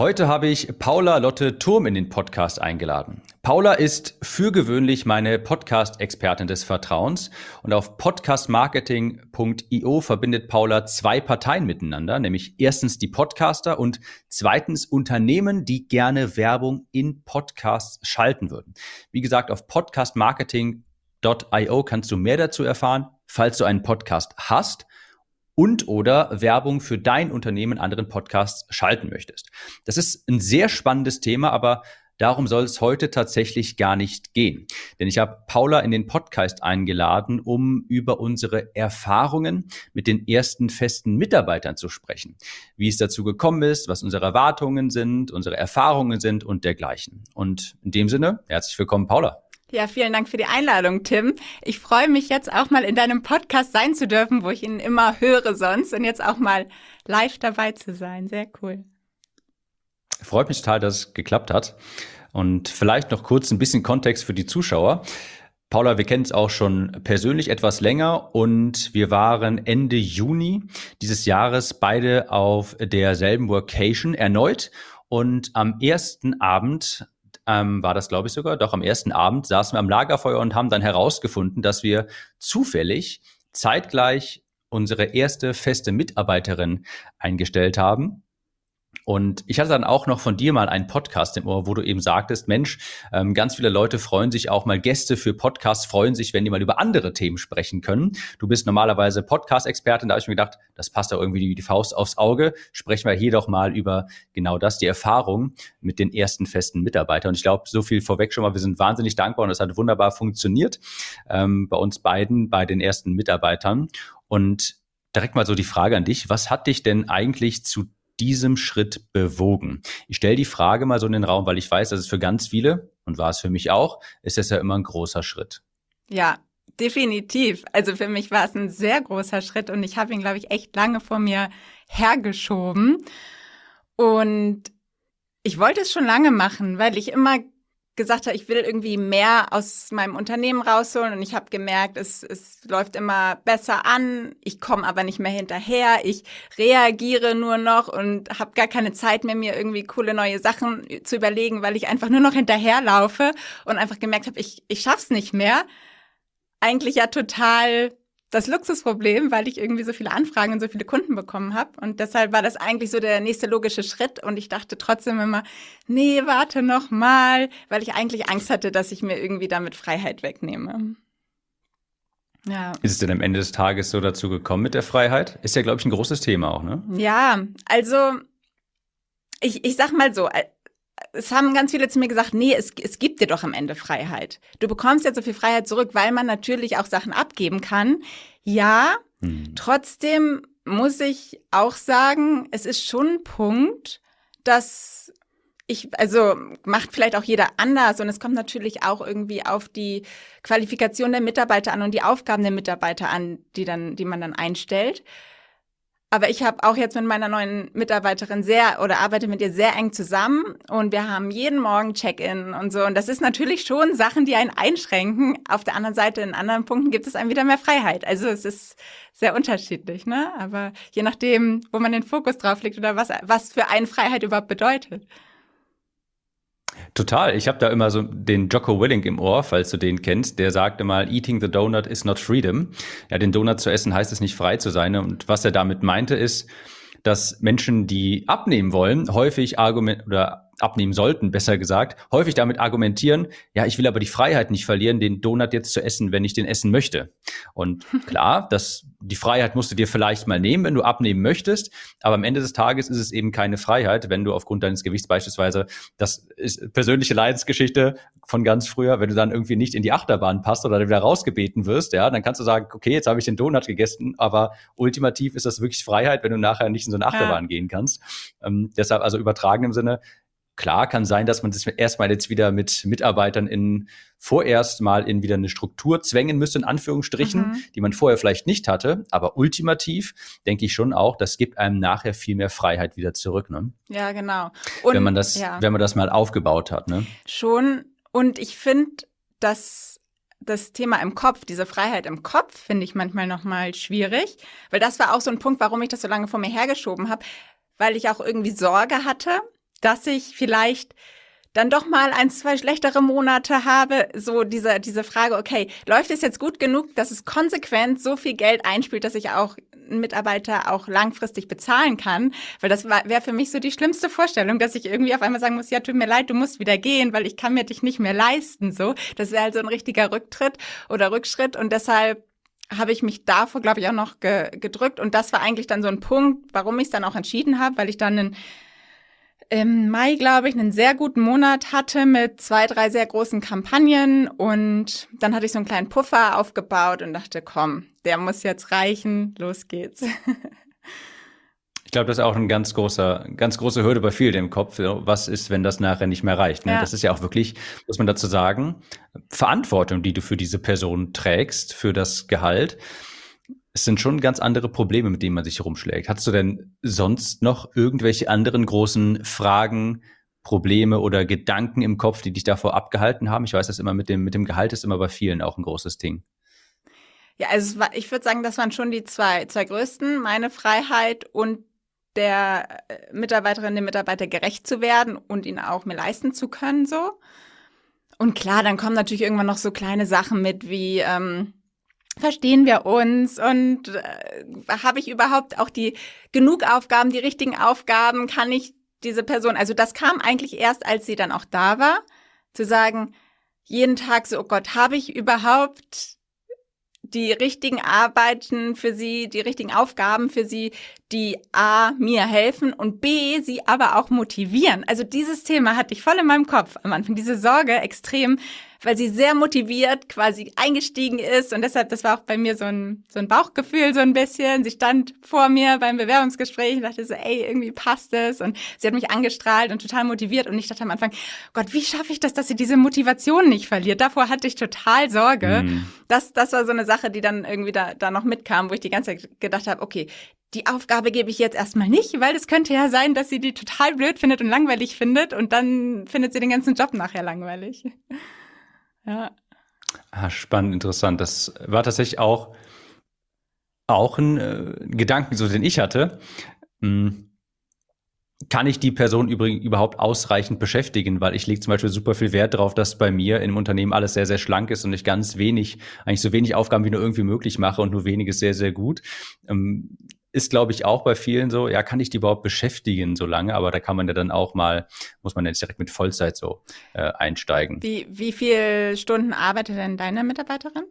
Heute habe ich Paula Lotte Turm in den Podcast eingeladen. Paula ist für gewöhnlich meine Podcast-Expertin des Vertrauens und auf podcastmarketing.io verbindet Paula zwei Parteien miteinander, nämlich erstens die Podcaster und zweitens Unternehmen, die gerne Werbung in Podcasts schalten würden. Wie gesagt, auf podcastmarketing.io kannst du mehr dazu erfahren, falls du einen Podcast hast und oder Werbung für dein Unternehmen in anderen Podcasts schalten möchtest. Das ist ein sehr spannendes Thema, aber darum soll es heute tatsächlich gar nicht gehen. Denn ich habe Paula in den Podcast eingeladen, um über unsere Erfahrungen mit den ersten festen Mitarbeitern zu sprechen. Wie es dazu gekommen ist, was unsere Erwartungen sind, unsere Erfahrungen sind und dergleichen. Und in dem Sinne, herzlich willkommen, Paula. Ja, vielen Dank für die Einladung, Tim. Ich freue mich jetzt auch mal in deinem Podcast sein zu dürfen, wo ich ihn immer höre sonst und jetzt auch mal live dabei zu sein. Sehr cool. Freut mich total, dass es geklappt hat. Und vielleicht noch kurz ein bisschen Kontext für die Zuschauer. Paula, wir kennen es auch schon persönlich etwas länger und wir waren Ende Juni dieses Jahres beide auf derselben Workation erneut. Und am ersten Abend ähm, war das, glaube ich, sogar, doch am ersten Abend saßen wir am Lagerfeuer und haben dann herausgefunden, dass wir zufällig zeitgleich unsere erste feste Mitarbeiterin eingestellt haben. Und ich hatte dann auch noch von dir mal einen Podcast im Ohr, wo du eben sagtest, Mensch, ähm, ganz viele Leute freuen sich auch mal, Gäste für Podcasts freuen sich, wenn die mal über andere Themen sprechen können. Du bist normalerweise Podcast-Expertin, da habe ich mir gedacht, das passt da irgendwie wie die Faust aufs Auge. Sprechen wir hier doch mal über genau das, die Erfahrung mit den ersten festen Mitarbeitern. Und ich glaube, so viel vorweg schon mal, wir sind wahnsinnig dankbar und es hat wunderbar funktioniert ähm, bei uns beiden, bei den ersten Mitarbeitern. Und direkt mal so die Frage an dich, was hat dich denn eigentlich zu diesem Schritt bewogen? Ich stelle die Frage mal so in den Raum, weil ich weiß, dass es für ganz viele, und war es für mich auch, ist es ja immer ein großer Schritt. Ja, definitiv. Also für mich war es ein sehr großer Schritt und ich habe ihn, glaube ich, echt lange vor mir hergeschoben. Und ich wollte es schon lange machen, weil ich immer gesagt habe, ich will irgendwie mehr aus meinem Unternehmen rausholen und ich habe gemerkt, es, es läuft immer besser an, ich komme aber nicht mehr hinterher, ich reagiere nur noch und habe gar keine Zeit mehr, mir irgendwie coole neue Sachen zu überlegen, weil ich einfach nur noch hinterherlaufe und einfach gemerkt habe, ich, ich schaff's nicht mehr. Eigentlich ja total das Luxusproblem, weil ich irgendwie so viele Anfragen und so viele Kunden bekommen habe. Und deshalb war das eigentlich so der nächste logische Schritt. Und ich dachte trotzdem immer, nee, warte noch mal, weil ich eigentlich Angst hatte, dass ich mir irgendwie damit Freiheit wegnehme. Ja. Ist es denn am Ende des Tages so dazu gekommen mit der Freiheit? Ist ja, glaube ich, ein großes Thema auch, ne? Ja, also ich, ich sag mal so, es haben ganz viele zu mir gesagt, nee, es, es gibt dir doch am Ende Freiheit. Du bekommst jetzt so viel Freiheit zurück, weil man natürlich auch Sachen abgeben kann. Ja, mhm. trotzdem muss ich auch sagen, es ist schon ein Punkt, dass ich, also macht vielleicht auch jeder anders und es kommt natürlich auch irgendwie auf die Qualifikation der Mitarbeiter an und die Aufgaben der Mitarbeiter an, die dann, die man dann einstellt. Aber ich habe auch jetzt mit meiner neuen Mitarbeiterin sehr oder arbeite mit ihr sehr eng zusammen und wir haben jeden Morgen Check-in und so. Und das ist natürlich schon Sachen, die einen einschränken. Auf der anderen Seite, in anderen Punkten gibt es einem wieder mehr Freiheit. Also es ist sehr unterschiedlich, ne? Aber je nachdem, wo man den Fokus drauf legt oder was, was für einen Freiheit überhaupt bedeutet. Total. Ich habe da immer so den Jocko Willink im Ohr, falls du den kennst. Der sagte mal, eating the donut is not freedom. Ja, den Donut zu essen heißt es nicht frei zu sein. Und was er damit meinte ist, dass Menschen, die abnehmen wollen, häufig Argument oder abnehmen sollten, besser gesagt, häufig damit argumentieren, ja, ich will aber die Freiheit nicht verlieren, den Donut jetzt zu essen, wenn ich den essen möchte. Und klar, das, die Freiheit musst du dir vielleicht mal nehmen, wenn du abnehmen möchtest, aber am Ende des Tages ist es eben keine Freiheit, wenn du aufgrund deines Gewichts beispielsweise, das ist persönliche Leidensgeschichte von ganz früher, wenn du dann irgendwie nicht in die Achterbahn passt oder wieder rausgebeten wirst, ja, dann kannst du sagen, okay, jetzt habe ich den Donut gegessen, aber ultimativ ist das wirklich Freiheit, wenn du nachher nicht in so eine Achterbahn ja. gehen kannst. Ähm, deshalb also übertragen im Sinne, Klar kann sein, dass man das erstmal jetzt wieder mit Mitarbeitern in vorerst mal in wieder eine Struktur zwängen müsste, in Anführungsstrichen, mhm. die man vorher vielleicht nicht hatte. Aber ultimativ denke ich schon auch, das gibt einem nachher viel mehr Freiheit wieder zurück. Ne? Ja, genau. Und, wenn man das, ja. wenn man das mal aufgebaut hat. Ne? Schon. Und ich finde, dass das Thema im Kopf, diese Freiheit im Kopf, finde ich manchmal nochmal schwierig, weil das war auch so ein Punkt, warum ich das so lange vor mir hergeschoben habe, weil ich auch irgendwie Sorge hatte, dass ich vielleicht dann doch mal ein, zwei schlechtere Monate habe, so diese, diese Frage, okay, läuft es jetzt gut genug, dass es konsequent so viel Geld einspielt, dass ich auch einen Mitarbeiter auch langfristig bezahlen kann? Weil das wäre für mich so die schlimmste Vorstellung, dass ich irgendwie auf einmal sagen muss, ja, tut mir leid, du musst wieder gehen, weil ich kann mir dich nicht mehr leisten, so. Das wäre halt so ein richtiger Rücktritt oder Rückschritt und deshalb habe ich mich davor, glaube ich, auch noch ge gedrückt. Und das war eigentlich dann so ein Punkt, warum ich es dann auch entschieden habe, weil ich dann einen im Mai, glaube ich, einen sehr guten Monat hatte mit zwei, drei sehr großen Kampagnen und dann hatte ich so einen kleinen Puffer aufgebaut und dachte, komm, der muss jetzt reichen, los geht's. Ich glaube, das ist auch ein ganz großer, ganz große Hürde bei vielen im Kopf. Was ist, wenn das nachher nicht mehr reicht? Ne? Ja. Das ist ja auch wirklich, muss man dazu sagen, Verantwortung, die du für diese Person trägst, für das Gehalt es sind schon ganz andere Probleme, mit denen man sich herumschlägt. Hast du denn sonst noch irgendwelche anderen großen Fragen, Probleme oder Gedanken im Kopf, die dich davor abgehalten haben? Ich weiß, dass immer mit dem, mit dem Gehalt ist immer bei vielen auch ein großes Ding. Ja, also war, ich würde sagen, das waren schon die zwei, zwei größten, meine Freiheit und der äh, Mitarbeiterin, dem Mitarbeiter gerecht zu werden und ihn auch mir leisten zu können, so. Und klar, dann kommen natürlich irgendwann noch so kleine Sachen mit wie, ähm, verstehen wir uns und äh, habe ich überhaupt auch die genug Aufgaben, die richtigen Aufgaben, kann ich diese Person, also das kam eigentlich erst, als sie dann auch da war, zu sagen, jeden Tag so, oh Gott, habe ich überhaupt die richtigen Arbeiten für sie, die richtigen Aufgaben für sie, die A, mir helfen und B, sie aber auch motivieren. Also dieses Thema hatte ich voll in meinem Kopf am Anfang, diese Sorge extrem, weil sie sehr motiviert quasi eingestiegen ist und deshalb, das war auch bei mir so ein, so ein Bauchgefühl so ein bisschen. Sie stand vor mir beim Bewerbungsgespräch und dachte so, ey, irgendwie passt es und sie hat mich angestrahlt und total motiviert und ich dachte am Anfang, Gott, wie schaffe ich das, dass sie diese Motivation nicht verliert? Davor hatte ich total Sorge. Mhm. Das, das war so eine Sache, die dann irgendwie da, da noch mitkam, wo ich die ganze Zeit gedacht habe, okay, die Aufgabe gebe ich jetzt erstmal nicht, weil es könnte ja sein, dass sie die total blöd findet und langweilig findet und dann findet sie den ganzen Job nachher langweilig. Ja. Ah, spannend, interessant. Das war tatsächlich auch, auch ein äh, Gedanken, so den ich hatte. Hm. Kann ich die Person übrigens überhaupt ausreichend beschäftigen? Weil ich lege zum Beispiel super viel Wert darauf, dass bei mir im Unternehmen alles sehr, sehr schlank ist und ich ganz wenig, eigentlich so wenig Aufgaben wie nur irgendwie möglich mache und nur weniges sehr, sehr gut. Ähm, ist, glaube ich, auch bei vielen so, ja, kann ich die überhaupt beschäftigen so lange? Aber da kann man ja dann auch mal, muss man jetzt direkt mit Vollzeit so äh, einsteigen. Wie, wie viele Stunden arbeitet denn deine Mitarbeiterin?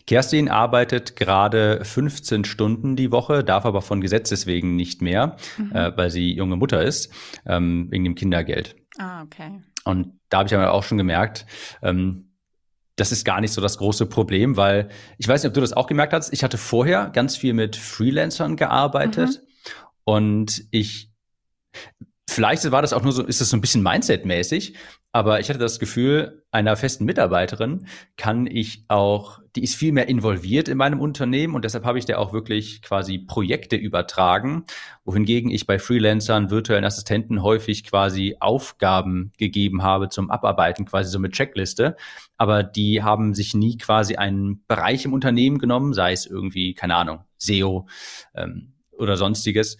Die Kerstin arbeitet gerade 15 Stunden die Woche, darf aber von Gesetzes wegen nicht mehr, mhm. äh, weil sie junge Mutter ist, ähm, wegen dem Kindergeld. Ah, okay. Und da habe ich aber auch schon gemerkt, ähm, das ist gar nicht so das große Problem, weil ich weiß nicht, ob du das auch gemerkt hast. Ich hatte vorher ganz viel mit Freelancern gearbeitet mhm. und ich Vielleicht war das auch nur so, ist das so ein bisschen Mindset-mäßig, aber ich hatte das Gefühl, einer festen Mitarbeiterin kann ich auch, die ist viel mehr involviert in meinem Unternehmen und deshalb habe ich der auch wirklich quasi Projekte übertragen, wohingegen ich bei Freelancern, virtuellen Assistenten häufig quasi Aufgaben gegeben habe zum Abarbeiten, quasi so mit Checkliste. Aber die haben sich nie quasi einen Bereich im Unternehmen genommen, sei es irgendwie, keine Ahnung, SEO ähm, oder sonstiges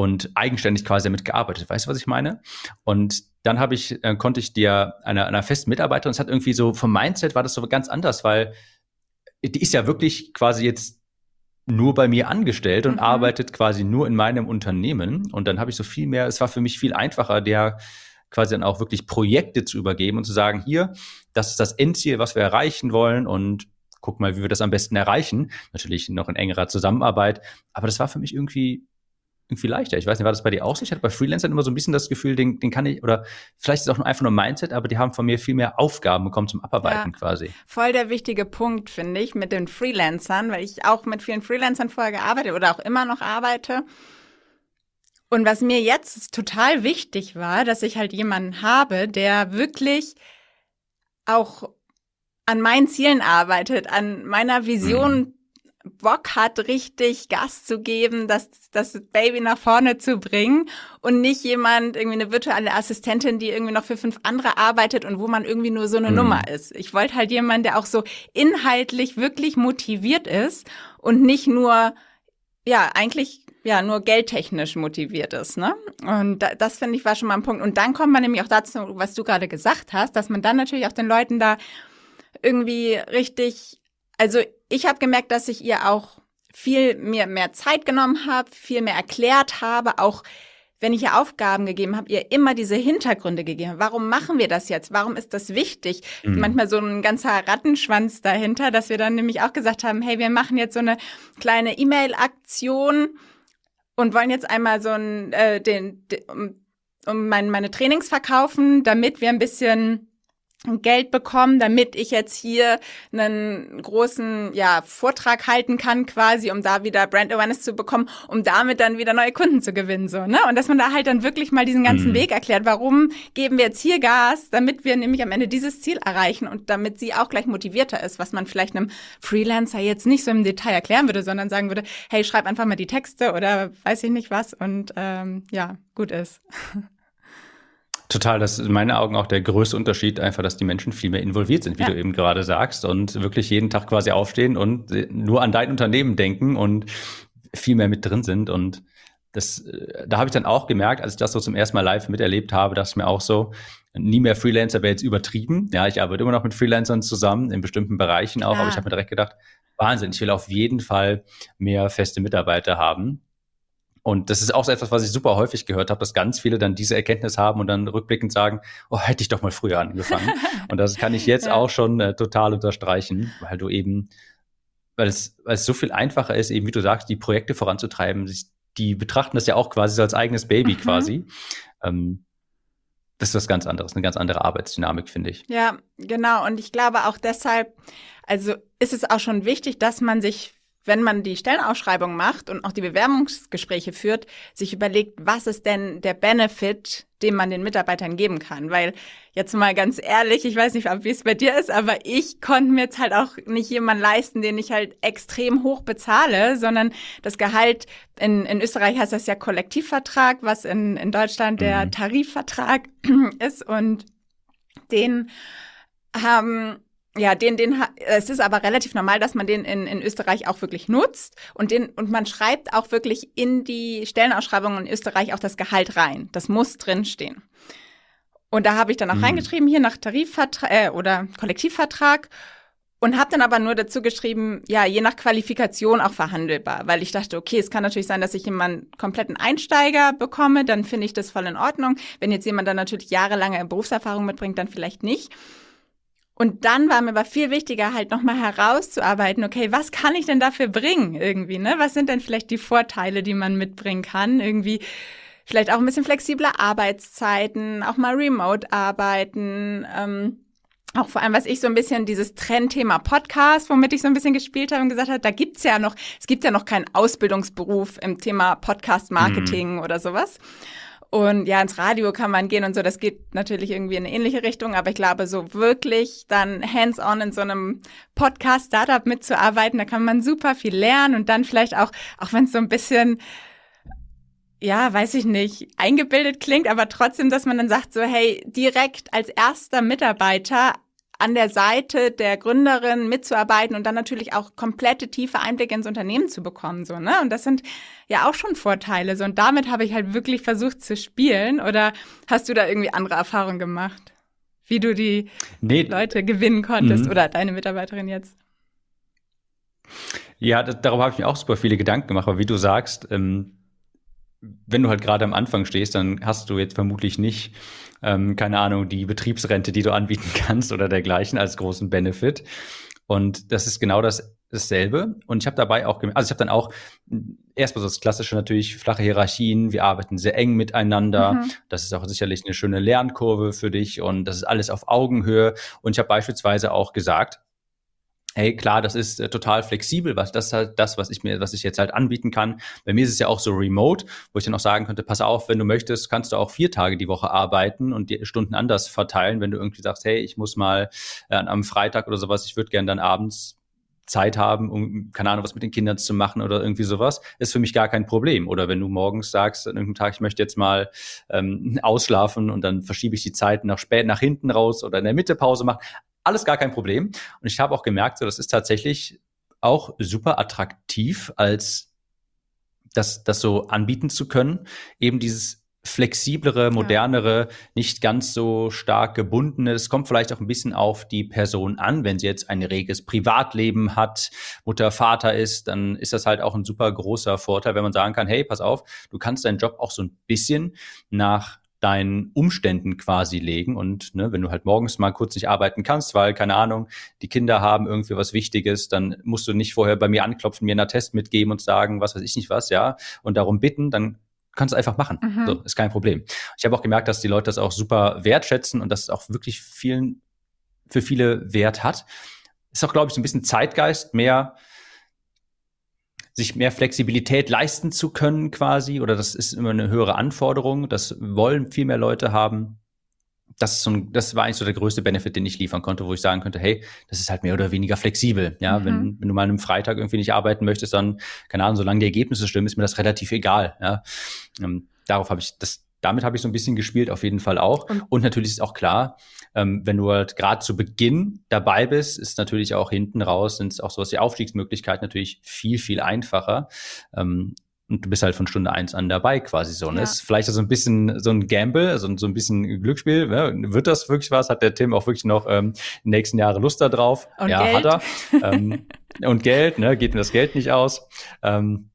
und eigenständig quasi damit gearbeitet. Weißt du, was ich meine? Und dann habe ich, äh, konnte ich dir einer, einer festen Mitarbeiterin, es hat irgendwie so vom Mindset war das so ganz anders, weil die ist ja wirklich quasi jetzt nur bei mir angestellt und mhm. arbeitet quasi nur in meinem Unternehmen. Und dann habe ich so viel mehr, es war für mich viel einfacher, der quasi dann auch wirklich Projekte zu übergeben und zu sagen, hier, das ist das Endziel, was wir erreichen wollen und guck mal, wie wir das am besten erreichen. Natürlich noch in engerer Zusammenarbeit. Aber das war für mich irgendwie irgendwie leichter. Ich weiß nicht, war das bei dir auch so? Ich hatte bei Freelancern immer so ein bisschen das Gefühl, den, den kann ich, oder vielleicht ist es auch nur einfach nur Mindset, aber die haben von mir viel mehr Aufgaben bekommen zum Abarbeiten ja, quasi. Voll der wichtige Punkt, finde ich, mit den Freelancern, weil ich auch mit vielen Freelancern vorher gearbeitet oder auch immer noch arbeite. Und was mir jetzt total wichtig war, dass ich halt jemanden habe, der wirklich auch an meinen Zielen arbeitet, an meiner Vision mhm Bock hat, richtig Gas zu geben, das, das Baby nach vorne zu bringen und nicht jemand, irgendwie eine virtuelle Assistentin, die irgendwie noch für fünf andere arbeitet und wo man irgendwie nur so eine mhm. Nummer ist. Ich wollte halt jemanden, der auch so inhaltlich wirklich motiviert ist und nicht nur, ja, eigentlich ja nur geldtechnisch motiviert ist, ne? Und da, das finde ich war schon mal ein Punkt. Und dann kommt man nämlich auch dazu, was du gerade gesagt hast, dass man dann natürlich auch den Leuten da irgendwie richtig, also ich habe gemerkt, dass ich ihr auch viel mir mehr Zeit genommen habe, viel mehr erklärt habe, auch wenn ich ihr Aufgaben gegeben habe, ihr immer diese Hintergründe gegeben habe. Warum machen wir das jetzt? Warum ist das wichtig? Mhm. Manchmal so ein ganzer Rattenschwanz dahinter, dass wir dann nämlich auch gesagt haben, hey, wir machen jetzt so eine kleine E-Mail-Aktion und wollen jetzt einmal so ein, äh, den, den um, um mein, meine Trainings verkaufen, damit wir ein bisschen Geld bekommen, damit ich jetzt hier einen großen ja, Vortrag halten kann, quasi, um da wieder Brand Awareness zu bekommen, um damit dann wieder neue Kunden zu gewinnen. so ne? Und dass man da halt dann wirklich mal diesen ganzen mhm. Weg erklärt, warum geben wir jetzt hier Gas, damit wir nämlich am Ende dieses Ziel erreichen und damit sie auch gleich motivierter ist, was man vielleicht einem Freelancer jetzt nicht so im Detail erklären würde, sondern sagen würde, hey, schreib einfach mal die Texte oder weiß ich nicht was und ähm, ja, gut ist. Total, das ist in meinen Augen auch der größte Unterschied, einfach, dass die Menschen viel mehr involviert sind, wie ja. du eben gerade sagst, und wirklich jeden Tag quasi aufstehen und nur an dein Unternehmen denken und viel mehr mit drin sind. Und das, äh, da habe ich dann auch gemerkt, als ich das so zum ersten Mal live miterlebt habe, dass mir auch so, nie mehr Freelancer wäre jetzt übertrieben. Ja, ich arbeite immer noch mit Freelancern zusammen, in bestimmten Bereichen auch, ja. aber ich habe mir direkt gedacht, Wahnsinn, ich will auf jeden Fall mehr feste Mitarbeiter haben. Und das ist auch so etwas, was ich super häufig gehört habe, dass ganz viele dann diese Erkenntnis haben und dann rückblickend sagen, oh, hätte ich doch mal früher angefangen. und das kann ich jetzt ja. auch schon äh, total unterstreichen, weil du eben, weil es, weil es so viel einfacher ist, eben wie du sagst, die Projekte voranzutreiben. Die betrachten das ja auch quasi so als eigenes Baby mhm. quasi. Ähm, das ist was ganz anderes, eine ganz andere Arbeitsdynamik, finde ich. Ja, genau. Und ich glaube auch deshalb, also ist es auch schon wichtig, dass man sich wenn man die Stellenausschreibung macht und auch die Bewerbungsgespräche führt, sich überlegt, was ist denn der Benefit, den man den Mitarbeitern geben kann. Weil jetzt mal ganz ehrlich, ich weiß nicht, wie es bei dir ist, aber ich konnte mir jetzt halt auch nicht jemanden leisten, den ich halt extrem hoch bezahle, sondern das Gehalt, in, in Österreich heißt das ja Kollektivvertrag, was in, in Deutschland der mhm. Tarifvertrag ist und den haben ja, den, den, es ist aber relativ normal, dass man den in, in Österreich auch wirklich nutzt und den, und man schreibt auch wirklich in die Stellenausschreibung in Österreich auch das Gehalt rein. Das muss drinstehen. Und da habe ich dann auch mhm. reingeschrieben, hier nach Tarifvertrag äh, oder Kollektivvertrag und habe dann aber nur dazu geschrieben, ja, je nach Qualifikation auch verhandelbar, weil ich dachte, okay, es kann natürlich sein, dass ich jemanden kompletten Einsteiger bekomme, dann finde ich das voll in Ordnung. Wenn jetzt jemand dann natürlich jahrelange Berufserfahrung mitbringt, dann vielleicht nicht. Und dann war mir aber viel wichtiger, halt nochmal herauszuarbeiten, okay, was kann ich denn dafür bringen irgendwie, ne? Was sind denn vielleicht die Vorteile, die man mitbringen kann? Irgendwie vielleicht auch ein bisschen flexible Arbeitszeiten, auch mal remote arbeiten, ähm, auch vor allem, was ich so ein bisschen dieses Trendthema Podcast, womit ich so ein bisschen gespielt habe und gesagt habe, da gibt's ja noch, es gibt ja noch keinen Ausbildungsberuf im Thema Podcast Marketing mhm. oder sowas. Und ja, ins Radio kann man gehen und so. Das geht natürlich irgendwie in eine ähnliche Richtung. Aber ich glaube, so wirklich dann hands-on in so einem Podcast-Startup mitzuarbeiten, da kann man super viel lernen und dann vielleicht auch, auch wenn es so ein bisschen ja, weiß ich nicht, eingebildet klingt, aber trotzdem, dass man dann sagt, so, hey, direkt als erster Mitarbeiter an der Seite der Gründerin mitzuarbeiten und dann natürlich auch komplette tiefe Einblicke ins Unternehmen zu bekommen, so, ne? Und das sind ja auch schon Vorteile, so. Und damit habe ich halt wirklich versucht zu spielen. Oder hast du da irgendwie andere Erfahrungen gemacht? Wie du die nee. Leute gewinnen konntest mhm. oder deine Mitarbeiterin jetzt? Ja, das, darüber habe ich mir auch super viele Gedanken gemacht, aber wie du sagst, ähm, wenn du halt gerade am Anfang stehst, dann hast du jetzt vermutlich nicht ähm, keine Ahnung, die Betriebsrente, die du anbieten kannst oder dergleichen als großen Benefit. Und das ist genau das dasselbe. Und ich habe dabei auch, also ich habe dann auch erstmal so das Klassische natürlich, flache Hierarchien, wir arbeiten sehr eng miteinander. Mhm. Das ist auch sicherlich eine schöne Lernkurve für dich und das ist alles auf Augenhöhe. Und ich habe beispielsweise auch gesagt, hey, klar, das ist äh, total flexibel, was das halt das, was ich mir, was ich jetzt halt anbieten kann. Bei mir ist es ja auch so remote, wo ich dann auch sagen könnte, pass auf, wenn du möchtest, kannst du auch vier Tage die Woche arbeiten und die Stunden anders verteilen, wenn du irgendwie sagst, hey, ich muss mal äh, am Freitag oder sowas, ich würde gerne dann abends Zeit haben, um, keine Ahnung, was mit den Kindern zu machen oder irgendwie sowas, ist für mich gar kein Problem. Oder wenn du morgens sagst, an irgendeinem Tag, ich möchte jetzt mal ähm, ausschlafen und dann verschiebe ich die Zeit nach spät nach hinten raus oder in der Mitte Pause machen alles gar kein Problem. Und ich habe auch gemerkt, so, das ist tatsächlich auch super attraktiv als das, das so anbieten zu können, eben dieses flexiblere, modernere, ja. nicht ganz so stark gebundene. Es kommt vielleicht auch ein bisschen auf die Person an. Wenn sie jetzt ein reges Privatleben hat, Mutter, Vater ist, dann ist das halt auch ein super großer Vorteil, wenn man sagen kann, hey, pass auf, du kannst deinen Job auch so ein bisschen nach deinen Umständen quasi legen und ne, wenn du halt morgens mal kurz nicht arbeiten kannst, weil keine Ahnung, die Kinder haben irgendwie was Wichtiges, dann musst du nicht vorher bei mir anklopfen, mir einen Test mitgeben und sagen, was weiß ich nicht was, ja, und darum bitten, dann kannst du einfach machen. Mhm. So, ist kein Problem. Ich habe auch gemerkt, dass die Leute das auch super wertschätzen und dass es auch wirklich vielen, für viele Wert hat. Ist auch, glaube ich, so ein bisschen Zeitgeist, mehr sich mehr Flexibilität leisten zu können quasi, oder das ist immer eine höhere Anforderung. Das wollen viel mehr Leute haben das ist so ein, das war eigentlich so der größte Benefit, den ich liefern konnte, wo ich sagen könnte, hey, das ist halt mehr oder weniger flexibel. Ja, mhm. wenn, wenn du mal an einem Freitag irgendwie nicht arbeiten möchtest, dann, keine Ahnung, solange die Ergebnisse stimmen, ist mir das relativ egal. Ja, ähm, darauf habe ich das, damit habe ich so ein bisschen gespielt, auf jeden Fall auch. Und, Und natürlich ist auch klar, ähm, wenn du halt gerade zu Beginn dabei bist, ist natürlich auch hinten raus, sind es auch sowas wie Aufstiegsmöglichkeiten natürlich viel, viel einfacher. Ähm, und du bist halt von Stunde eins an dabei quasi so. Ne? Ja. Ist vielleicht so ein bisschen so ein Gamble, also so ein bisschen Glücksspiel. Ne? Wird das wirklich was? Hat der Tim auch wirklich noch ähm, die nächsten Jahre Lust da drauf? Und ja, Geld. hat er. ähm, und Geld, ne? geht mir das Geld nicht aus. Ähm,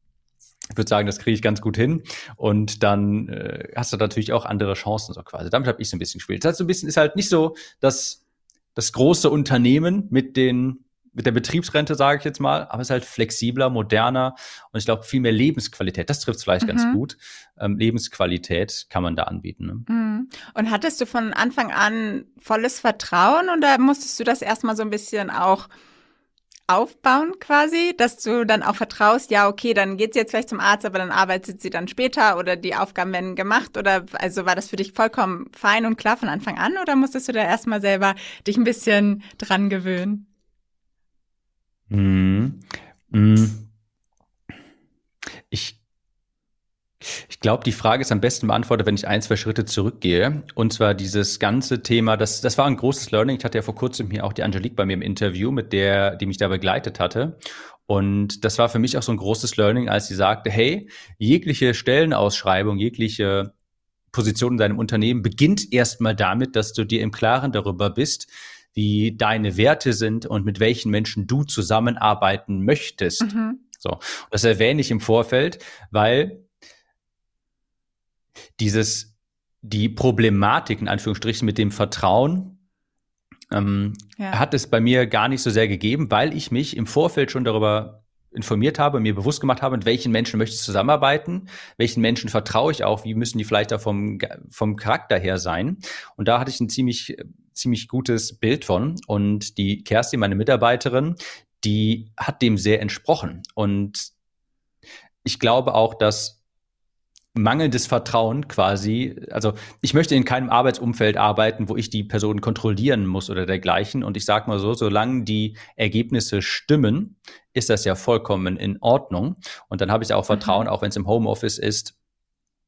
ich würde sagen, das kriege ich ganz gut hin. Und dann äh, hast du natürlich auch andere Chancen so quasi. Damit habe ich so ein bisschen gespielt. Das heißt, so ein bisschen ist halt nicht so, dass das große Unternehmen mit den mit der Betriebsrente, sage ich jetzt mal, aber es ist halt flexibler, moderner und ich glaube viel mehr Lebensqualität. Das trifft es vielleicht mhm. ganz gut. Ähm, Lebensqualität kann man da anbieten. Ne? Mhm. Und hattest du von Anfang an volles Vertrauen oder musstest du das erstmal so ein bisschen auch aufbauen quasi, dass du dann auch vertraust, ja, okay, dann geht sie jetzt vielleicht zum Arzt, aber dann arbeitet sie dann später oder die Aufgaben werden gemacht oder also war das für dich vollkommen fein und klar von Anfang an oder musstest du da erstmal selber dich ein bisschen dran gewöhnen? Mhm. Mhm. Ich ich glaube, die Frage ist am besten beantwortet, wenn ich ein, zwei Schritte zurückgehe. Und zwar dieses ganze Thema, das, das war ein großes Learning. Ich hatte ja vor kurzem hier auch die Angelique bei mir im Interview, mit der, die mich da begleitet hatte. Und das war für mich auch so ein großes Learning, als sie sagte, hey, jegliche Stellenausschreibung, jegliche Position in deinem Unternehmen beginnt erstmal damit, dass du dir im Klaren darüber bist, wie deine Werte sind und mit welchen Menschen du zusammenarbeiten möchtest. Mhm. So, das erwähne ich im Vorfeld, weil dieses die Problematik in Anführungsstrichen mit dem Vertrauen ähm, ja. hat es bei mir gar nicht so sehr gegeben, weil ich mich im Vorfeld schon darüber informiert habe, mir bewusst gemacht habe, mit welchen Menschen möchte ich zusammenarbeiten, welchen Menschen vertraue ich auch, wie müssen die vielleicht auch vom, vom Charakter her sein. Und da hatte ich ein ziemlich, ziemlich gutes Bild von. Und die Kerstin, meine Mitarbeiterin, die hat dem sehr entsprochen. Und ich glaube auch, dass mangelndes Vertrauen quasi, also ich möchte in keinem Arbeitsumfeld arbeiten, wo ich die Person kontrollieren muss oder dergleichen. Und ich sage mal so, solange die Ergebnisse stimmen, ist das ja vollkommen in Ordnung. Und dann habe ich auch. Vertrauen, mhm. auch wenn es im Homeoffice ist.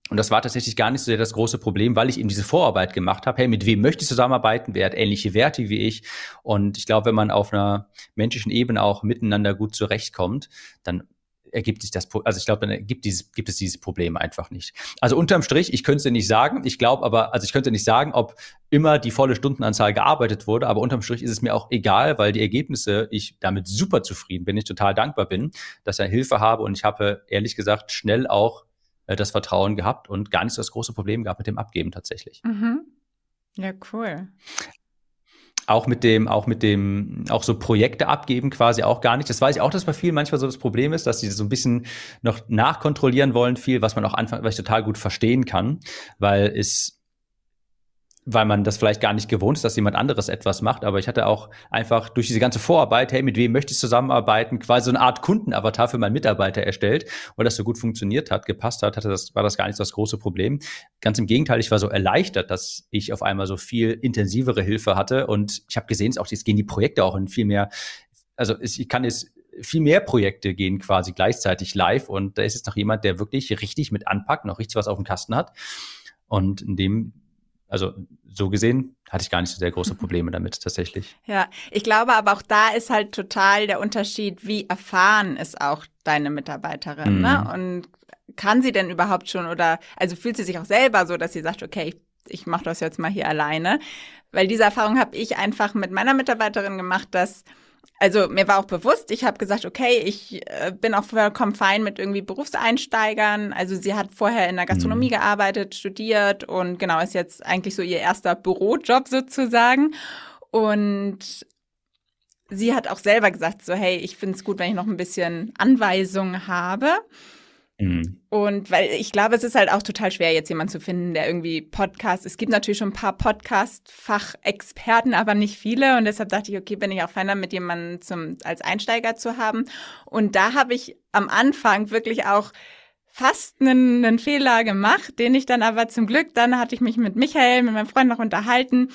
Und das war tatsächlich gar nicht so sehr das große Problem, weil ich eben diese Vorarbeit gemacht habe. Hey, mit wem möchte ich zusammenarbeiten? Wer hat ähnliche Werte wie ich? Und ich glaube, wenn man auf einer menschlichen Ebene auch miteinander gut zurechtkommt, dann ergibt sich das, also ich glaube, dann gibt, dieses, gibt es dieses Problem einfach nicht. Also unterm Strich, ich könnte es nicht sagen, ich glaube aber, also ich könnte nicht sagen, ob immer die volle Stundenanzahl gearbeitet wurde, aber unterm Strich ist es mir auch egal, weil die Ergebnisse, ich damit super zufrieden bin, ich total dankbar bin, dass ich Hilfe habe und ich habe ehrlich gesagt schnell auch äh, das Vertrauen gehabt und gar nicht so das große Problem gehabt mit dem Abgeben tatsächlich. Mhm. Ja, cool auch mit dem, auch mit dem, auch so Projekte abgeben quasi auch gar nicht. Das weiß ich auch, dass bei vielen manchmal so das Problem ist, dass sie so ein bisschen noch nachkontrollieren wollen viel, was man auch anfangs, was ich total gut verstehen kann, weil es weil man das vielleicht gar nicht gewohnt ist, dass jemand anderes etwas macht. Aber ich hatte auch einfach durch diese ganze Vorarbeit, hey, mit wem möchte ich zusammenarbeiten, quasi so eine Art Kundenavatar für meinen Mitarbeiter erstellt, weil das so gut funktioniert hat, gepasst hat, hatte das, war das gar nicht das große Problem. Ganz im Gegenteil, ich war so erleichtert, dass ich auf einmal so viel intensivere Hilfe hatte. Und ich habe gesehen, auch jetzt gehen die Projekte auch in viel mehr, also ich kann jetzt viel mehr Projekte gehen quasi gleichzeitig live und da ist jetzt noch jemand, der wirklich richtig mit anpackt, noch richtig was auf dem Kasten hat. Und in dem also so gesehen hatte ich gar nicht so sehr große Probleme damit tatsächlich. Ja, ich glaube aber auch da ist halt total der Unterschied, wie erfahren ist auch deine Mitarbeiterin. Ne? Mhm. Ne? Und kann sie denn überhaupt schon oder also fühlt sie sich auch selber so, dass sie sagt, okay, ich mache das jetzt mal hier alleine. Weil diese Erfahrung habe ich einfach mit meiner Mitarbeiterin gemacht, dass also mir war auch bewusst, ich habe gesagt, okay, ich äh, bin auch vollkommen fein mit irgendwie Berufseinsteigern. Also sie hat vorher in der Gastronomie mhm. gearbeitet, studiert und genau ist jetzt eigentlich so ihr erster Bürojob sozusagen. Und sie hat auch selber gesagt, so hey, ich finde es gut, wenn ich noch ein bisschen Anweisungen habe. Mhm. Und weil ich glaube, es ist halt auch total schwer, jetzt jemanden zu finden, der irgendwie Podcast. Es gibt natürlich schon ein paar Podcast-Fachexperten, aber nicht viele. Und deshalb dachte ich, okay, bin ich auch feiner, mit jemandem zum, als Einsteiger zu haben. Und da habe ich am Anfang wirklich auch fast einen, einen Fehler gemacht, den ich dann aber zum Glück, dann hatte ich mich mit Michael, mit meinem Freund noch unterhalten.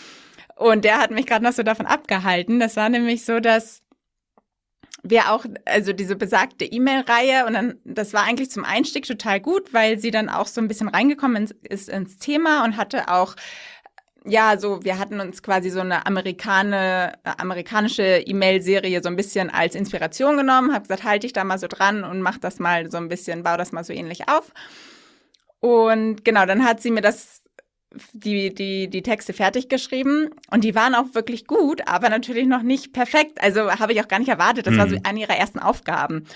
Und der hat mich gerade noch so davon abgehalten. Das war nämlich so, dass wir auch, also diese besagte E-Mail-Reihe und dann, das war eigentlich zum Einstieg total gut, weil sie dann auch so ein bisschen reingekommen ist ins Thema und hatte auch ja, so, wir hatten uns quasi so eine Amerikane, amerikanische E-Mail-Serie so ein bisschen als Inspiration genommen, habe gesagt, halte ich da mal so dran und mach das mal so ein bisschen, bau das mal so ähnlich auf. Und genau, dann hat sie mir das die, die, die Texte fertig geschrieben und die waren auch wirklich gut, aber natürlich noch nicht perfekt. Also habe ich auch gar nicht erwartet. Das mhm. war so mhm. eine ihrer ersten Aufgaben.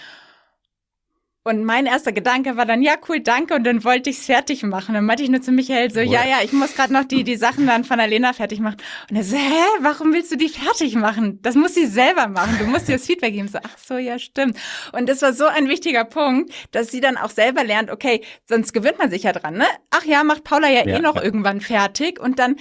Und mein erster Gedanke war dann, ja, cool, danke. Und dann wollte ich es fertig machen. Dann meinte ich nur zu Michael so, cool. ja, ja, ich muss gerade noch die, die Sachen dann von Alena fertig machen. Und er so, hä, warum willst du die fertig machen? Das muss sie selber machen. Du musst ihr das Feedback geben. So, ach so, ja, stimmt. Und das war so ein wichtiger Punkt, dass sie dann auch selber lernt, okay, sonst gewöhnt man sich ja dran, ne? Ach ja, macht Paula ja, eh ja eh noch ja. irgendwann fertig. Und dann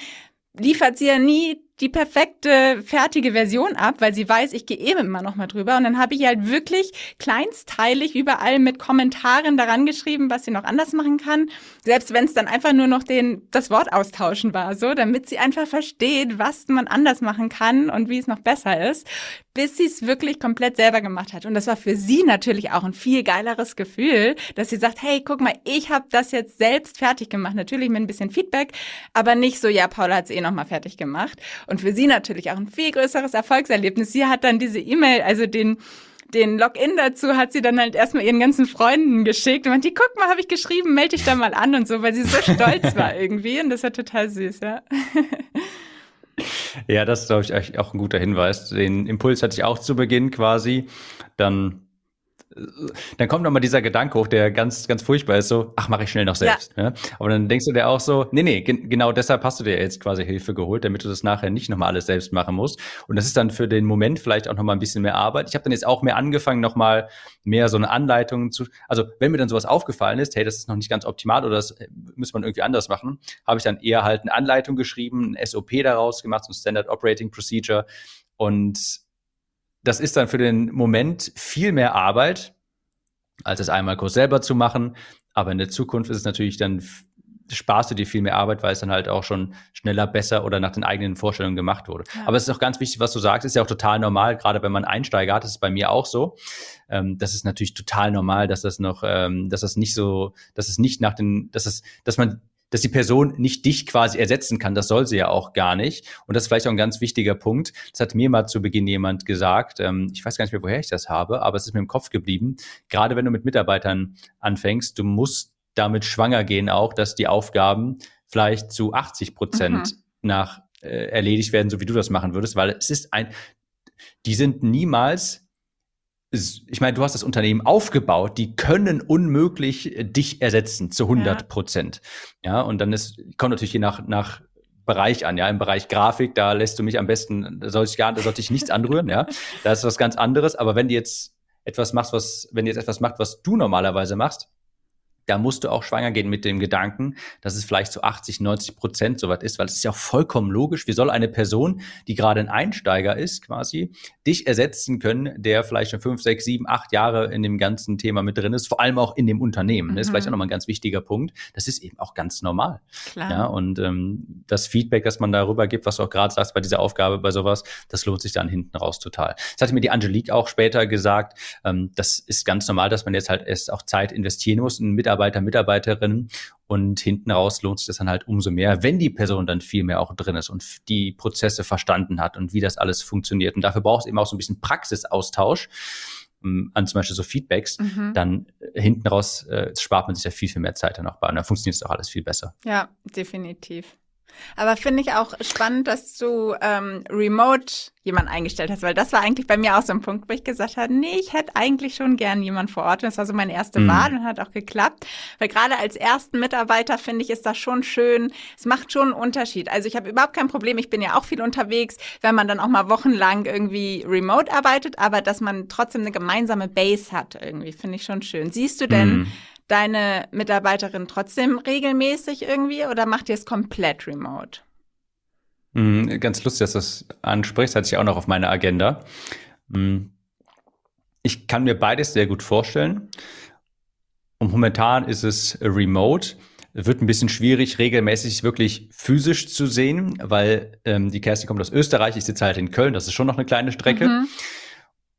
liefert sie ja nie die perfekte fertige Version ab, weil sie weiß, ich gehe eben immer noch mal drüber. Und dann habe ich halt wirklich kleinsteilig überall mit Kommentaren daran geschrieben, was sie noch anders machen kann, selbst wenn es dann einfach nur noch den das Wort austauschen war, so, damit sie einfach versteht, was man anders machen kann und wie es noch besser ist, bis sie es wirklich komplett selber gemacht hat. Und das war für sie natürlich auch ein viel geileres Gefühl, dass sie sagt, hey, guck mal, ich habe das jetzt selbst fertig gemacht, natürlich mit ein bisschen Feedback, aber nicht so, ja, Paula hat es eh noch mal fertig gemacht und für sie natürlich auch ein viel größeres Erfolgserlebnis. Sie hat dann diese E-Mail, also den den Login dazu hat sie dann halt erstmal ihren ganzen Freunden geschickt und meinte, guck mal, habe ich geschrieben, melde dich da mal an und so, weil sie so stolz war irgendwie und das war total süß, ja. Ja, das ist, glaube ich, auch ein guter Hinweis. Den Impuls hatte ich auch zu Beginn quasi. Dann dann kommt nochmal dieser Gedanke hoch, der ganz, ganz furchtbar ist, so, ach, mache ich schnell noch selbst. Ja. Ja? Aber dann denkst du dir auch so, nee, nee, gen genau deshalb hast du dir jetzt quasi Hilfe geholt, damit du das nachher nicht nochmal alles selbst machen musst. Und das ist dann für den Moment vielleicht auch nochmal ein bisschen mehr Arbeit. Ich habe dann jetzt auch mehr angefangen, nochmal mehr so eine Anleitung zu, also wenn mir dann sowas aufgefallen ist, hey, das ist noch nicht ganz optimal oder das müsste man irgendwie anders machen, habe ich dann eher halt eine Anleitung geschrieben, ein SOP daraus gemacht, so ein Standard Operating Procedure und das ist dann für den Moment viel mehr Arbeit, als es einmal kurz selber zu machen. Aber in der Zukunft ist es natürlich dann, sparst du dir viel mehr Arbeit, weil es dann halt auch schon schneller, besser oder nach den eigenen Vorstellungen gemacht wurde. Ja. Aber es ist auch ganz wichtig, was du sagst, ist ja auch total normal, gerade wenn man Einsteiger hat, das ist bei mir auch so. Ähm, das ist natürlich total normal, dass das noch, ähm, dass das nicht so, dass es nicht nach den, dass es, dass man dass die Person nicht dich quasi ersetzen kann. Das soll sie ja auch gar nicht. Und das ist vielleicht auch ein ganz wichtiger Punkt. Das hat mir mal zu Beginn jemand gesagt. Ähm, ich weiß gar nicht mehr, woher ich das habe, aber es ist mir im Kopf geblieben. Gerade wenn du mit Mitarbeitern anfängst, du musst damit schwanger gehen auch, dass die Aufgaben vielleicht zu 80 Prozent mhm. nach äh, erledigt werden, so wie du das machen würdest, weil es ist ein, die sind niemals ich meine, du hast das Unternehmen aufgebaut, die können unmöglich äh, dich ersetzen zu 100 Prozent. Ja. ja, und dann ist, kommt natürlich je nach, nach Bereich an, ja, im Bereich Grafik, da lässt du mich am besten, da sollte ich gar, da sollte ich nichts anrühren, ja. Da ist was ganz anderes. Aber wenn du jetzt etwas machst, was, wenn du jetzt etwas machst, was du normalerweise machst, da musst du auch schwanger gehen mit dem Gedanken, dass es vielleicht zu 80, 90 Prozent soweit ist, weil es ist ja auch vollkommen logisch. Wie soll eine Person, die gerade ein Einsteiger ist, quasi, dich ersetzen können, der vielleicht schon fünf, sechs, sieben, acht Jahre in dem ganzen Thema mit drin ist, vor allem auch in dem Unternehmen. Mhm. Das ist vielleicht auch nochmal ein ganz wichtiger Punkt. Das ist eben auch ganz normal. Klar. Ja, und ähm, das Feedback, das man darüber gibt, was du auch gerade sagst bei dieser Aufgabe, bei sowas, das lohnt sich dann hinten raus total. Das hatte mir die Angelique auch später gesagt. Ähm, das ist ganz normal, dass man jetzt halt erst auch Zeit investieren muss, ein Mitarbeiter Mitarbeiter, Mitarbeiterinnen. Und hinten raus lohnt sich das dann halt umso mehr, wenn die Person dann viel mehr auch drin ist und die Prozesse verstanden hat und wie das alles funktioniert. Und dafür braucht es eben auch so ein bisschen Praxisaustausch. um, an zum Beispiel so Feedbacks, mhm. dann äh, hinten raus äh, spart man sich ja viel, viel mehr Zeit dann auch bei und dann funktioniert es auch alles viel besser. Ja, definitiv. Aber finde ich auch spannend, dass du ähm, remote jemanden eingestellt hast, weil das war eigentlich bei mir auch so ein Punkt, wo ich gesagt habe, nee, ich hätte eigentlich schon gern jemanden vor Ort. Und das war so meine erste mhm. Wahl und hat auch geklappt. Weil gerade als ersten Mitarbeiter finde ich, ist das schon schön. Es macht schon einen Unterschied. Also ich habe überhaupt kein Problem. Ich bin ja auch viel unterwegs, wenn man dann auch mal wochenlang irgendwie remote arbeitet, aber dass man trotzdem eine gemeinsame Base hat irgendwie, finde ich schon schön. Siehst du denn, mhm deine Mitarbeiterin trotzdem regelmäßig irgendwie oder macht ihr es komplett remote? Mhm, ganz lustig, dass du das ansprichst, hatte ich auch noch auf meiner Agenda. Mhm. Ich kann mir beides sehr gut vorstellen. Und momentan ist es remote. Wird ein bisschen schwierig, regelmäßig wirklich physisch zu sehen, weil ähm, die Kerstin kommt aus Österreich, ich sitze halt in Köln, das ist schon noch eine kleine Strecke. Mhm.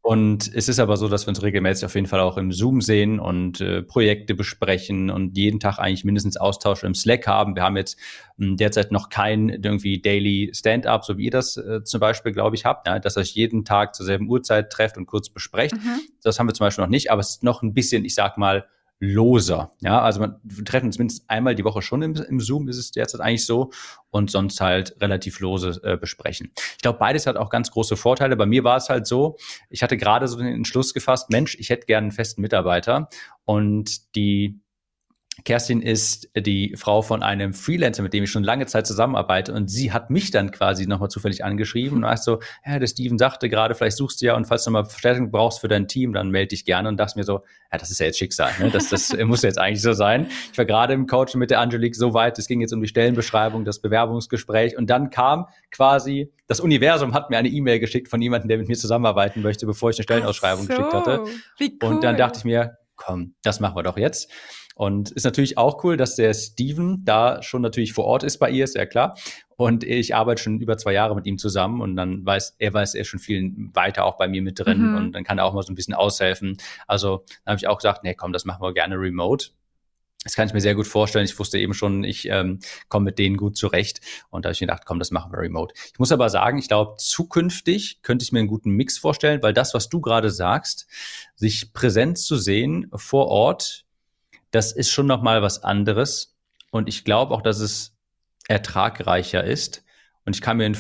Und es ist aber so, dass wir uns regelmäßig auf jeden Fall auch im Zoom sehen und äh, Projekte besprechen und jeden Tag eigentlich mindestens Austausch im Slack haben. Wir haben jetzt mh, hm, derzeit noch kein irgendwie Daily Stand-up, so wie ihr das äh, zum Beispiel, glaube ich, habt, ja, dass euch jeden Tag zur selben Uhrzeit trefft und kurz besprecht. Mhm. Das haben wir zum Beispiel noch nicht, aber es ist noch ein bisschen, ich sag mal, loser. Ja, also man, wir treffen uns mindestens einmal die Woche schon im, im Zoom, ist es derzeit eigentlich so, und sonst halt relativ lose äh, besprechen. Ich glaube, beides hat auch ganz große Vorteile. Bei mir war es halt so, ich hatte gerade so den Entschluss gefasst, Mensch, ich hätte gerne einen festen Mitarbeiter und die Kerstin ist die Frau von einem Freelancer, mit dem ich schon lange Zeit zusammenarbeite. Und sie hat mich dann quasi nochmal zufällig angeschrieben und war so, ja, der Steven sagte gerade, vielleicht suchst du ja und falls du mal Verstärkung brauchst für dein Team, dann melde dich gerne. Und dachte mir so, ja, das ist ja jetzt Schicksal. Ne? Das, das muss jetzt eigentlich so sein. Ich war gerade im Coaching mit der Angelique so weit, es ging jetzt um die Stellenbeschreibung, das Bewerbungsgespräch. Und dann kam quasi, das Universum hat mir eine E-Mail geschickt von jemandem, der mit mir zusammenarbeiten möchte, bevor ich eine Stellenausschreibung so, geschickt hatte. Cool. Und dann dachte ich mir, komm, das machen wir doch jetzt. Und ist natürlich auch cool, dass der Steven da schon natürlich vor Ort ist bei ihr, ist ja klar. Und ich arbeite schon über zwei Jahre mit ihm zusammen und dann weiß er weiß er schon viel weiter auch bei mir mit drin mhm. und dann kann er auch mal so ein bisschen aushelfen. Also dann habe ich auch gesagt, nee, komm, das machen wir gerne remote. Das kann ich mir sehr gut vorstellen. Ich wusste eben schon, ich ähm, komme mit denen gut zurecht. Und da habe ich mir gedacht, komm, das machen wir remote. Ich muss aber sagen, ich glaube, zukünftig könnte ich mir einen guten Mix vorstellen, weil das, was du gerade sagst, sich präsent zu sehen vor Ort, das ist schon noch mal was anderes. Und ich glaube auch, dass es ertragreicher ist. Und ich kann mir in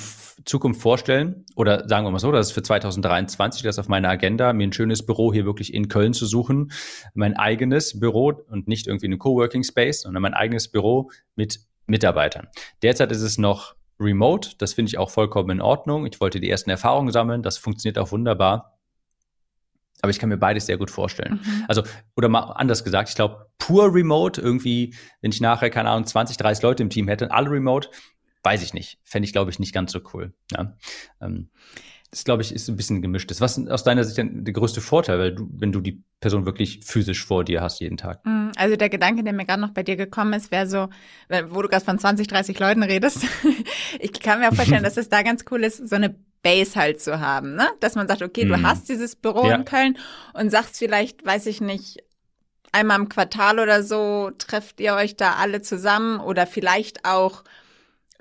Zukunft vorstellen, oder sagen wir mal so, das ist für 2023 das auf meiner Agenda, mir ein schönes Büro hier wirklich in Köln zu suchen. Mein eigenes Büro und nicht irgendwie eine Coworking Space, sondern mein eigenes Büro mit Mitarbeitern. Derzeit ist es noch remote. Das finde ich auch vollkommen in Ordnung. Ich wollte die ersten Erfahrungen sammeln. Das funktioniert auch wunderbar. Aber ich kann mir beides sehr gut vorstellen. Mhm. Also, oder mal anders gesagt, ich glaube, pur remote, irgendwie, wenn ich nachher, keine Ahnung, 20, 30 Leute im Team hätte, alle remote, weiß ich nicht. Fände ich, glaube ich, nicht ganz so cool. Ja. Ähm, das, glaube ich, ist ein bisschen gemischtes. Was ist aus deiner Sicht denn der größte Vorteil, weil du, wenn du die Person wirklich physisch vor dir hast jeden Tag? Mhm. Also der Gedanke, der mir gerade noch bei dir gekommen ist, wäre so, wo du gerade von 20, 30 Leuten redest. ich kann mir auch vorstellen, dass es da ganz cool ist, so eine Base halt zu haben, ne? Dass man sagt, okay, du mhm. hast dieses Büro ja. in Köln und sagst vielleicht, weiß ich nicht, einmal im Quartal oder so trefft ihr euch da alle zusammen oder vielleicht auch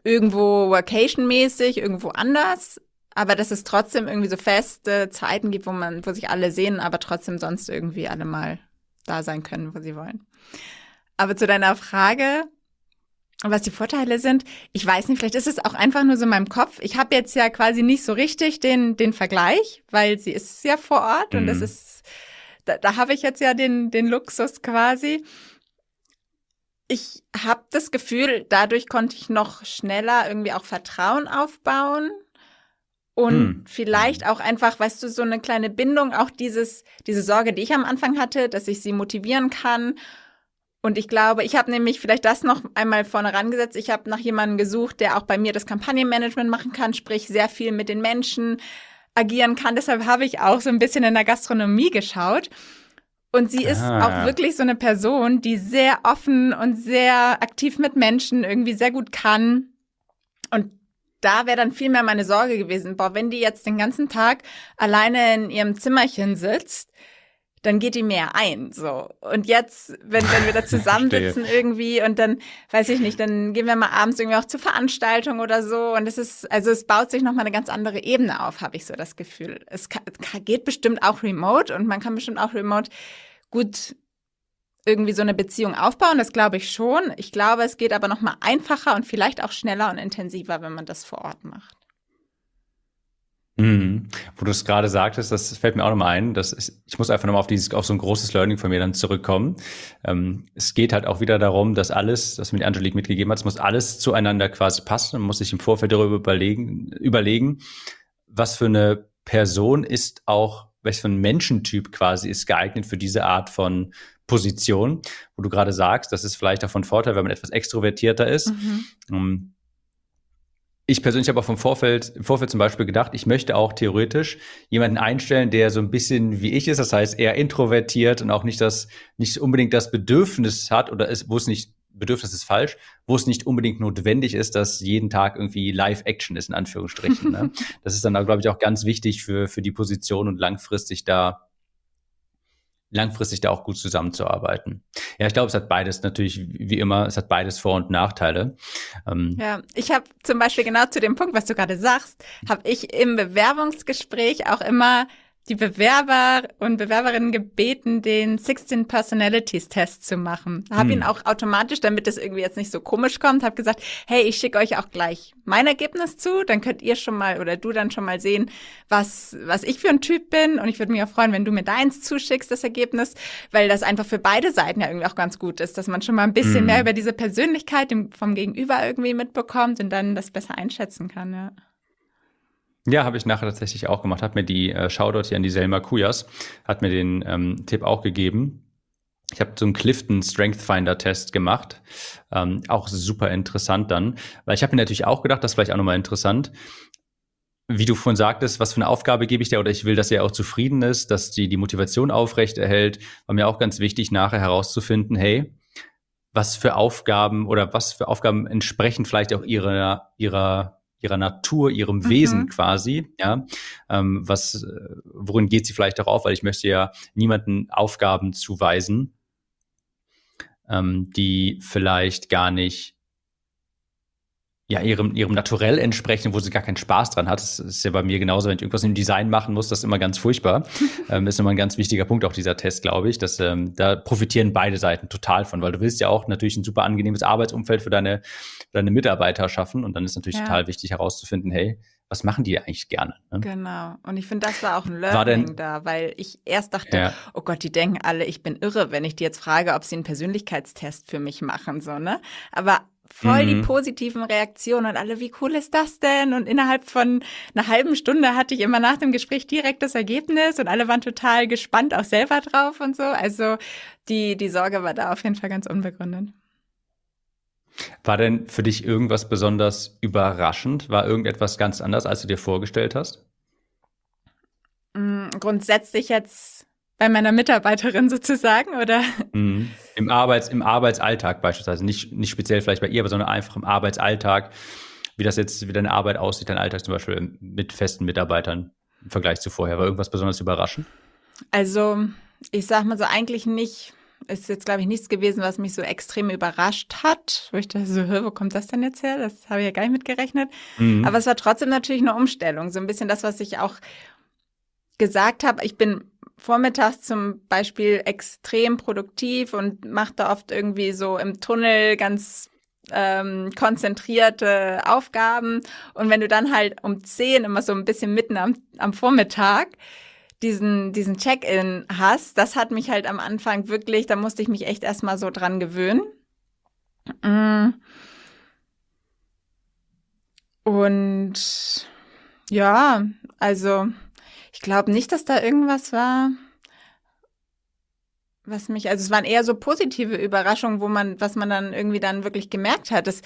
irgendwo vacation-mäßig, irgendwo anders. Aber dass es trotzdem irgendwie so feste Zeiten gibt, wo man, wo sich alle sehen, aber trotzdem sonst irgendwie alle mal da sein können, wo sie wollen. Aber zu deiner Frage, was die Vorteile sind, ich weiß nicht, vielleicht ist es auch einfach nur so in meinem Kopf. Ich habe jetzt ja quasi nicht so richtig den, den Vergleich, weil sie ist ja vor Ort mhm. und das mhm. ist, da, da habe ich jetzt ja den, den Luxus quasi. Ich habe das Gefühl, dadurch konnte ich noch schneller irgendwie auch Vertrauen aufbauen und hm. vielleicht auch einfach, weißt du, so eine kleine Bindung, auch dieses, diese Sorge, die ich am Anfang hatte, dass ich sie motivieren kann und ich glaube, ich habe nämlich vielleicht das noch einmal vorne rangesetzt. Ich habe nach jemandem gesucht, der auch bei mir das Kampagnenmanagement machen kann, sprich sehr viel mit den Menschen agieren kann. Deshalb habe ich auch so ein bisschen in der Gastronomie geschaut. Und sie ist ah. auch wirklich so eine Person, die sehr offen und sehr aktiv mit Menschen irgendwie sehr gut kann. Und da wäre dann viel mehr meine Sorge gewesen. Boah, wenn die jetzt den ganzen Tag alleine in ihrem Zimmerchen sitzt, dann geht die mehr ein, so. Und jetzt, wenn, wenn wir da zusammensitzen irgendwie und dann, weiß ich nicht, dann gehen wir mal abends irgendwie auch zur Veranstaltung oder so und es ist, also es baut sich nochmal eine ganz andere Ebene auf, habe ich so das Gefühl. Es kann, geht bestimmt auch remote und man kann bestimmt auch remote gut irgendwie so eine Beziehung aufbauen, das glaube ich schon. Ich glaube, es geht aber nochmal einfacher und vielleicht auch schneller und intensiver, wenn man das vor Ort macht. Mhm. Wo du es gerade sagtest, das fällt mir auch nochmal ein, dass ist, ich muss einfach nochmal auf dieses, auf so ein großes Learning von mir dann zurückkommen. Ähm, es geht halt auch wieder darum, dass alles, das mir Angelique mitgegeben hat, es muss alles zueinander quasi passen. Man muss sich im Vorfeld darüber überlegen, überlegen, was für eine Person ist auch, welch für ein Menschentyp quasi ist geeignet für diese Art von Position, wo du gerade sagst, das ist vielleicht auch von Vorteil, wenn man etwas extrovertierter ist. Mhm. Ähm, ich persönlich habe auch vom Vorfeld, im Vorfeld zum Beispiel gedacht, ich möchte auch theoretisch jemanden einstellen, der so ein bisschen wie ich ist, das heißt eher introvertiert und auch nicht das, nicht unbedingt das Bedürfnis hat oder ist, wo es nicht, Bedürfnis ist falsch, wo es nicht unbedingt notwendig ist, dass jeden Tag irgendwie Live-Action ist, in Anführungsstrichen. ne? Das ist dann, glaube ich, auch ganz wichtig für, für die Position und langfristig da langfristig da auch gut zusammenzuarbeiten. Ja, ich glaube, es hat beides natürlich, wie immer, es hat beides Vor- und Nachteile. Ähm ja, ich habe zum Beispiel genau zu dem Punkt, was du gerade sagst, habe ich im Bewerbungsgespräch auch immer die Bewerber und Bewerberinnen gebeten, den 16 Personalities Test zu machen. Habe hm. ihn auch automatisch, damit es irgendwie jetzt nicht so komisch kommt, habe gesagt, hey, ich schicke euch auch gleich mein Ergebnis zu, dann könnt ihr schon mal oder du dann schon mal sehen, was was ich für ein Typ bin und ich würde mich auch freuen, wenn du mir deins zuschickst, das Ergebnis, weil das einfach für beide Seiten ja irgendwie auch ganz gut ist, dass man schon mal ein bisschen hm. mehr über diese Persönlichkeit vom Gegenüber irgendwie mitbekommt und dann das besser einschätzen kann, ja. Ja, habe ich nachher tatsächlich auch gemacht. Hat mir die äh, Shoutout hier an die Selma Kujas, hat mir den ähm, Tipp auch gegeben. Ich habe so einen Clifton Strength Finder Test gemacht. Ähm, auch super interessant dann. Weil ich habe mir natürlich auch gedacht, das ist vielleicht auch nochmal interessant. Wie du vorhin sagtest, was für eine Aufgabe gebe ich dir oder ich will, dass er auch zufrieden ist, dass die die Motivation aufrecht erhält. War mir auch ganz wichtig, nachher herauszufinden, hey, was für Aufgaben oder was für Aufgaben entsprechen vielleicht auch ihrer, ihrer ihrer Natur, ihrem mhm. Wesen quasi, ja, ähm, was, äh, worin geht sie vielleicht darauf, weil ich möchte ja niemanden Aufgaben zuweisen, ähm, die vielleicht gar nicht ja, ihrem, ihrem Naturell entsprechen, wo sie gar keinen Spaß dran hat. Das ist ja bei mir genauso, wenn ich irgendwas im Design machen muss, das ist immer ganz furchtbar. ähm, ist immer ein ganz wichtiger Punkt, auch dieser Test, glaube ich. Dass, ähm, da profitieren beide Seiten total von, weil du willst ja auch natürlich ein super angenehmes Arbeitsumfeld für deine, für deine Mitarbeiter schaffen. Und dann ist natürlich ja. total wichtig herauszufinden, hey, was machen die eigentlich gerne? Ne? Genau. Und ich finde, das war auch ein Learning denn, da, weil ich erst dachte, ja. oh Gott, die denken alle, ich bin irre, wenn ich die jetzt frage, ob sie einen Persönlichkeitstest für mich machen, so, ne? Aber voll mhm. die positiven Reaktionen und alle, wie cool ist das denn? Und innerhalb von einer halben Stunde hatte ich immer nach dem Gespräch direkt das Ergebnis und alle waren total gespannt auch selber drauf und so. Also die, die Sorge war da auf jeden Fall ganz unbegründet. War denn für dich irgendwas besonders überraschend? War irgendetwas ganz anders, als du dir vorgestellt hast? Mm, grundsätzlich jetzt bei meiner Mitarbeiterin sozusagen, oder? Mhm. Im, Arbeits-, Im Arbeitsalltag beispielsweise. Nicht, nicht speziell vielleicht bei ihr, aber sondern einfach im Arbeitsalltag. Wie das jetzt, wie deine Arbeit aussieht, dein Alltag zum Beispiel mit festen Mitarbeitern im Vergleich zu vorher. War irgendwas besonders überraschend? Also, ich sag mal so, eigentlich nicht. Ist jetzt, glaube ich, nichts gewesen, was mich so extrem überrascht hat. Wo ich dachte so, wo kommt das denn jetzt her? Das habe ich ja gar nicht mitgerechnet. Mhm. Aber es war trotzdem natürlich eine Umstellung. So ein bisschen das, was ich auch gesagt habe. Ich bin vormittags zum Beispiel extrem produktiv und mache da oft irgendwie so im Tunnel ganz ähm, konzentrierte Aufgaben. Und wenn du dann halt um zehn immer so ein bisschen mitten am, am Vormittag diesen, diesen Check-in hast, das hat mich halt am Anfang wirklich, da musste ich mich echt erstmal so dran gewöhnen. Mm. Und ja, also ich glaube nicht, dass da irgendwas war, was mich, also es waren eher so positive Überraschungen, wo man, was man dann irgendwie dann wirklich gemerkt hat, das,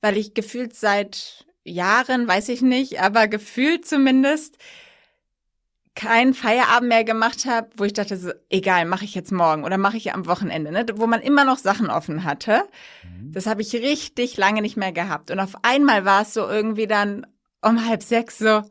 weil ich gefühlt seit Jahren, weiß ich nicht, aber gefühlt zumindest keinen Feierabend mehr gemacht habe, wo ich dachte, so, egal, mache ich jetzt morgen oder mache ich am Wochenende, ne? wo man immer noch Sachen offen hatte. Mhm. Das habe ich richtig lange nicht mehr gehabt. Und auf einmal war es so irgendwie dann um halb sechs so,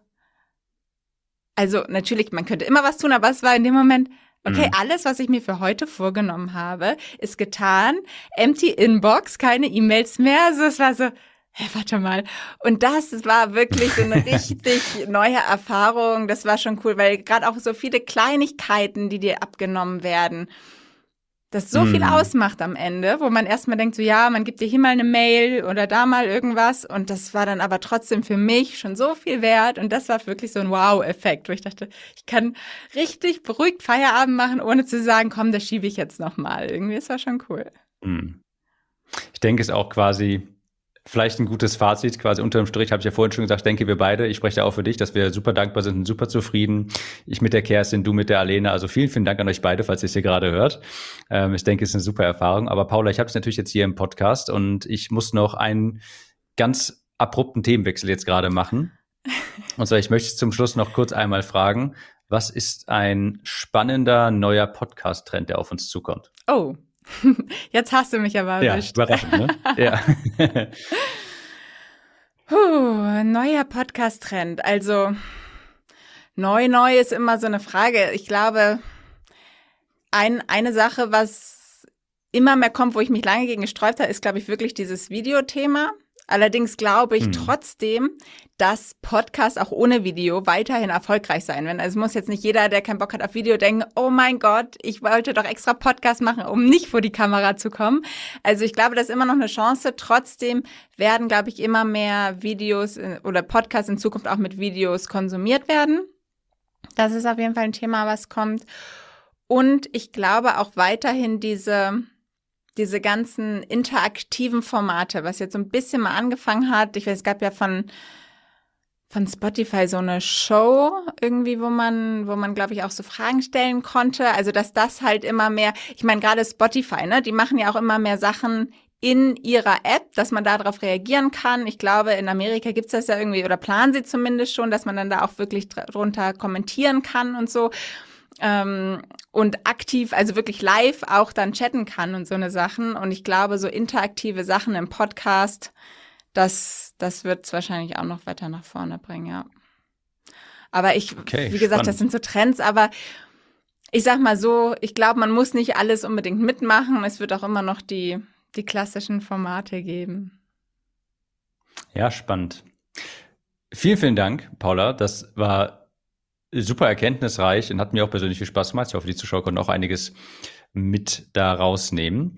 also natürlich, man könnte immer was tun, aber es war in dem Moment, Okay, mhm. alles, was ich mir für heute vorgenommen habe, ist getan. Empty Inbox, keine E-Mails mehr. Also es war so, Hä, warte mal. Und das war wirklich so eine richtig neue Erfahrung. Das war schon cool, weil gerade auch so viele Kleinigkeiten, die dir abgenommen werden, das so viel mm. ausmacht am Ende, wo man erstmal denkt, so ja, man gibt dir hier mal eine Mail oder da mal irgendwas. Und das war dann aber trotzdem für mich schon so viel wert. Und das war wirklich so ein Wow-Effekt, wo ich dachte, ich kann richtig beruhigt Feierabend machen, ohne zu sagen, komm, das schiebe ich jetzt nochmal. Irgendwie, das war schon cool. Mm. Ich denke, es ist auch quasi Vielleicht ein gutes Fazit, quasi unterm Strich habe ich ja vorhin schon gesagt, denke wir beide, ich spreche auch für dich, dass wir super dankbar sind und super zufrieden. Ich mit der Kerstin, du mit der Alena. Also vielen, vielen Dank an euch beide, falls ihr es hier gerade hört. Ähm, ich denke, es ist eine super Erfahrung. Aber Paula, ich habe es natürlich jetzt hier im Podcast und ich muss noch einen ganz abrupten Themenwechsel jetzt gerade machen. Und zwar, ich möchte zum Schluss noch kurz einmal fragen, was ist ein spannender neuer Podcast-Trend, der auf uns zukommt? Oh, Jetzt hast du mich aber erwischt. Ja, überraschend, ne? ja. Puh, neuer Podcast-Trend. Also neu, neu ist immer so eine Frage. Ich glaube, ein, eine Sache, was immer mehr kommt, wo ich mich lange gegen gesträubt habe, ist, glaube ich, wirklich dieses Videothema. Allerdings glaube ich hm. trotzdem, dass Podcasts auch ohne Video weiterhin erfolgreich sein werden. Also es muss jetzt nicht jeder, der keinen Bock hat auf Video, denken, oh mein Gott, ich wollte doch extra Podcast machen, um nicht vor die Kamera zu kommen. Also ich glaube, das ist immer noch eine Chance. Trotzdem werden, glaube ich, immer mehr Videos oder Podcasts in Zukunft auch mit Videos konsumiert werden. Das ist auf jeden Fall ein Thema, was kommt. Und ich glaube auch weiterhin diese diese ganzen interaktiven Formate, was jetzt so ein bisschen mal angefangen hat. Ich weiß, es gab ja von von Spotify so eine Show irgendwie, wo man, wo man, glaube ich, auch so Fragen stellen konnte. Also, dass das halt immer mehr, ich meine, gerade Spotify, ne, die machen ja auch immer mehr Sachen in ihrer App, dass man darauf reagieren kann. Ich glaube, in Amerika gibt's das ja irgendwie, oder planen sie zumindest schon, dass man dann da auch wirklich drunter kommentieren kann und so ähm, und aktiv, also wirklich live auch dann chatten kann und so eine Sachen. Und ich glaube, so interaktive Sachen im Podcast, das, das wird es wahrscheinlich auch noch weiter nach vorne bringen, ja. Aber ich, okay, wie gesagt, spannend. das sind so Trends, aber ich sag mal so, ich glaube, man muss nicht alles unbedingt mitmachen. Es wird auch immer noch die, die klassischen Formate geben. Ja, spannend. Vielen, vielen Dank, Paula. Das war super erkenntnisreich und hat mir auch persönlich viel Spaß gemacht. Ich hoffe, die Zuschauer konnten auch einiges mit da rausnehmen.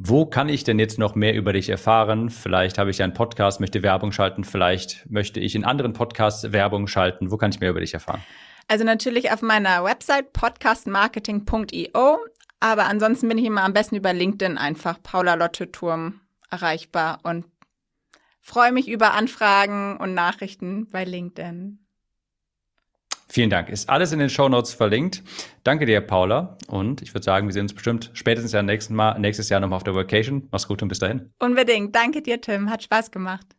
Wo kann ich denn jetzt noch mehr über dich erfahren? Vielleicht habe ich einen Podcast, möchte Werbung schalten, vielleicht möchte ich in anderen Podcasts Werbung schalten. Wo kann ich mehr über dich erfahren? Also natürlich auf meiner Website podcastmarketing.io, aber ansonsten bin ich immer am besten über LinkedIn einfach Paula Lotte Turm erreichbar und freue mich über Anfragen und Nachrichten bei LinkedIn. Vielen Dank. Ist alles in den Show Notes verlinkt. Danke dir, Paula. Und ich würde sagen, wir sehen uns bestimmt spätestens ja nächsten Mal, nächstes Jahr nochmal auf der Vacation. Mach's gut und bis dahin. Unbedingt. Danke dir, Tim. Hat Spaß gemacht.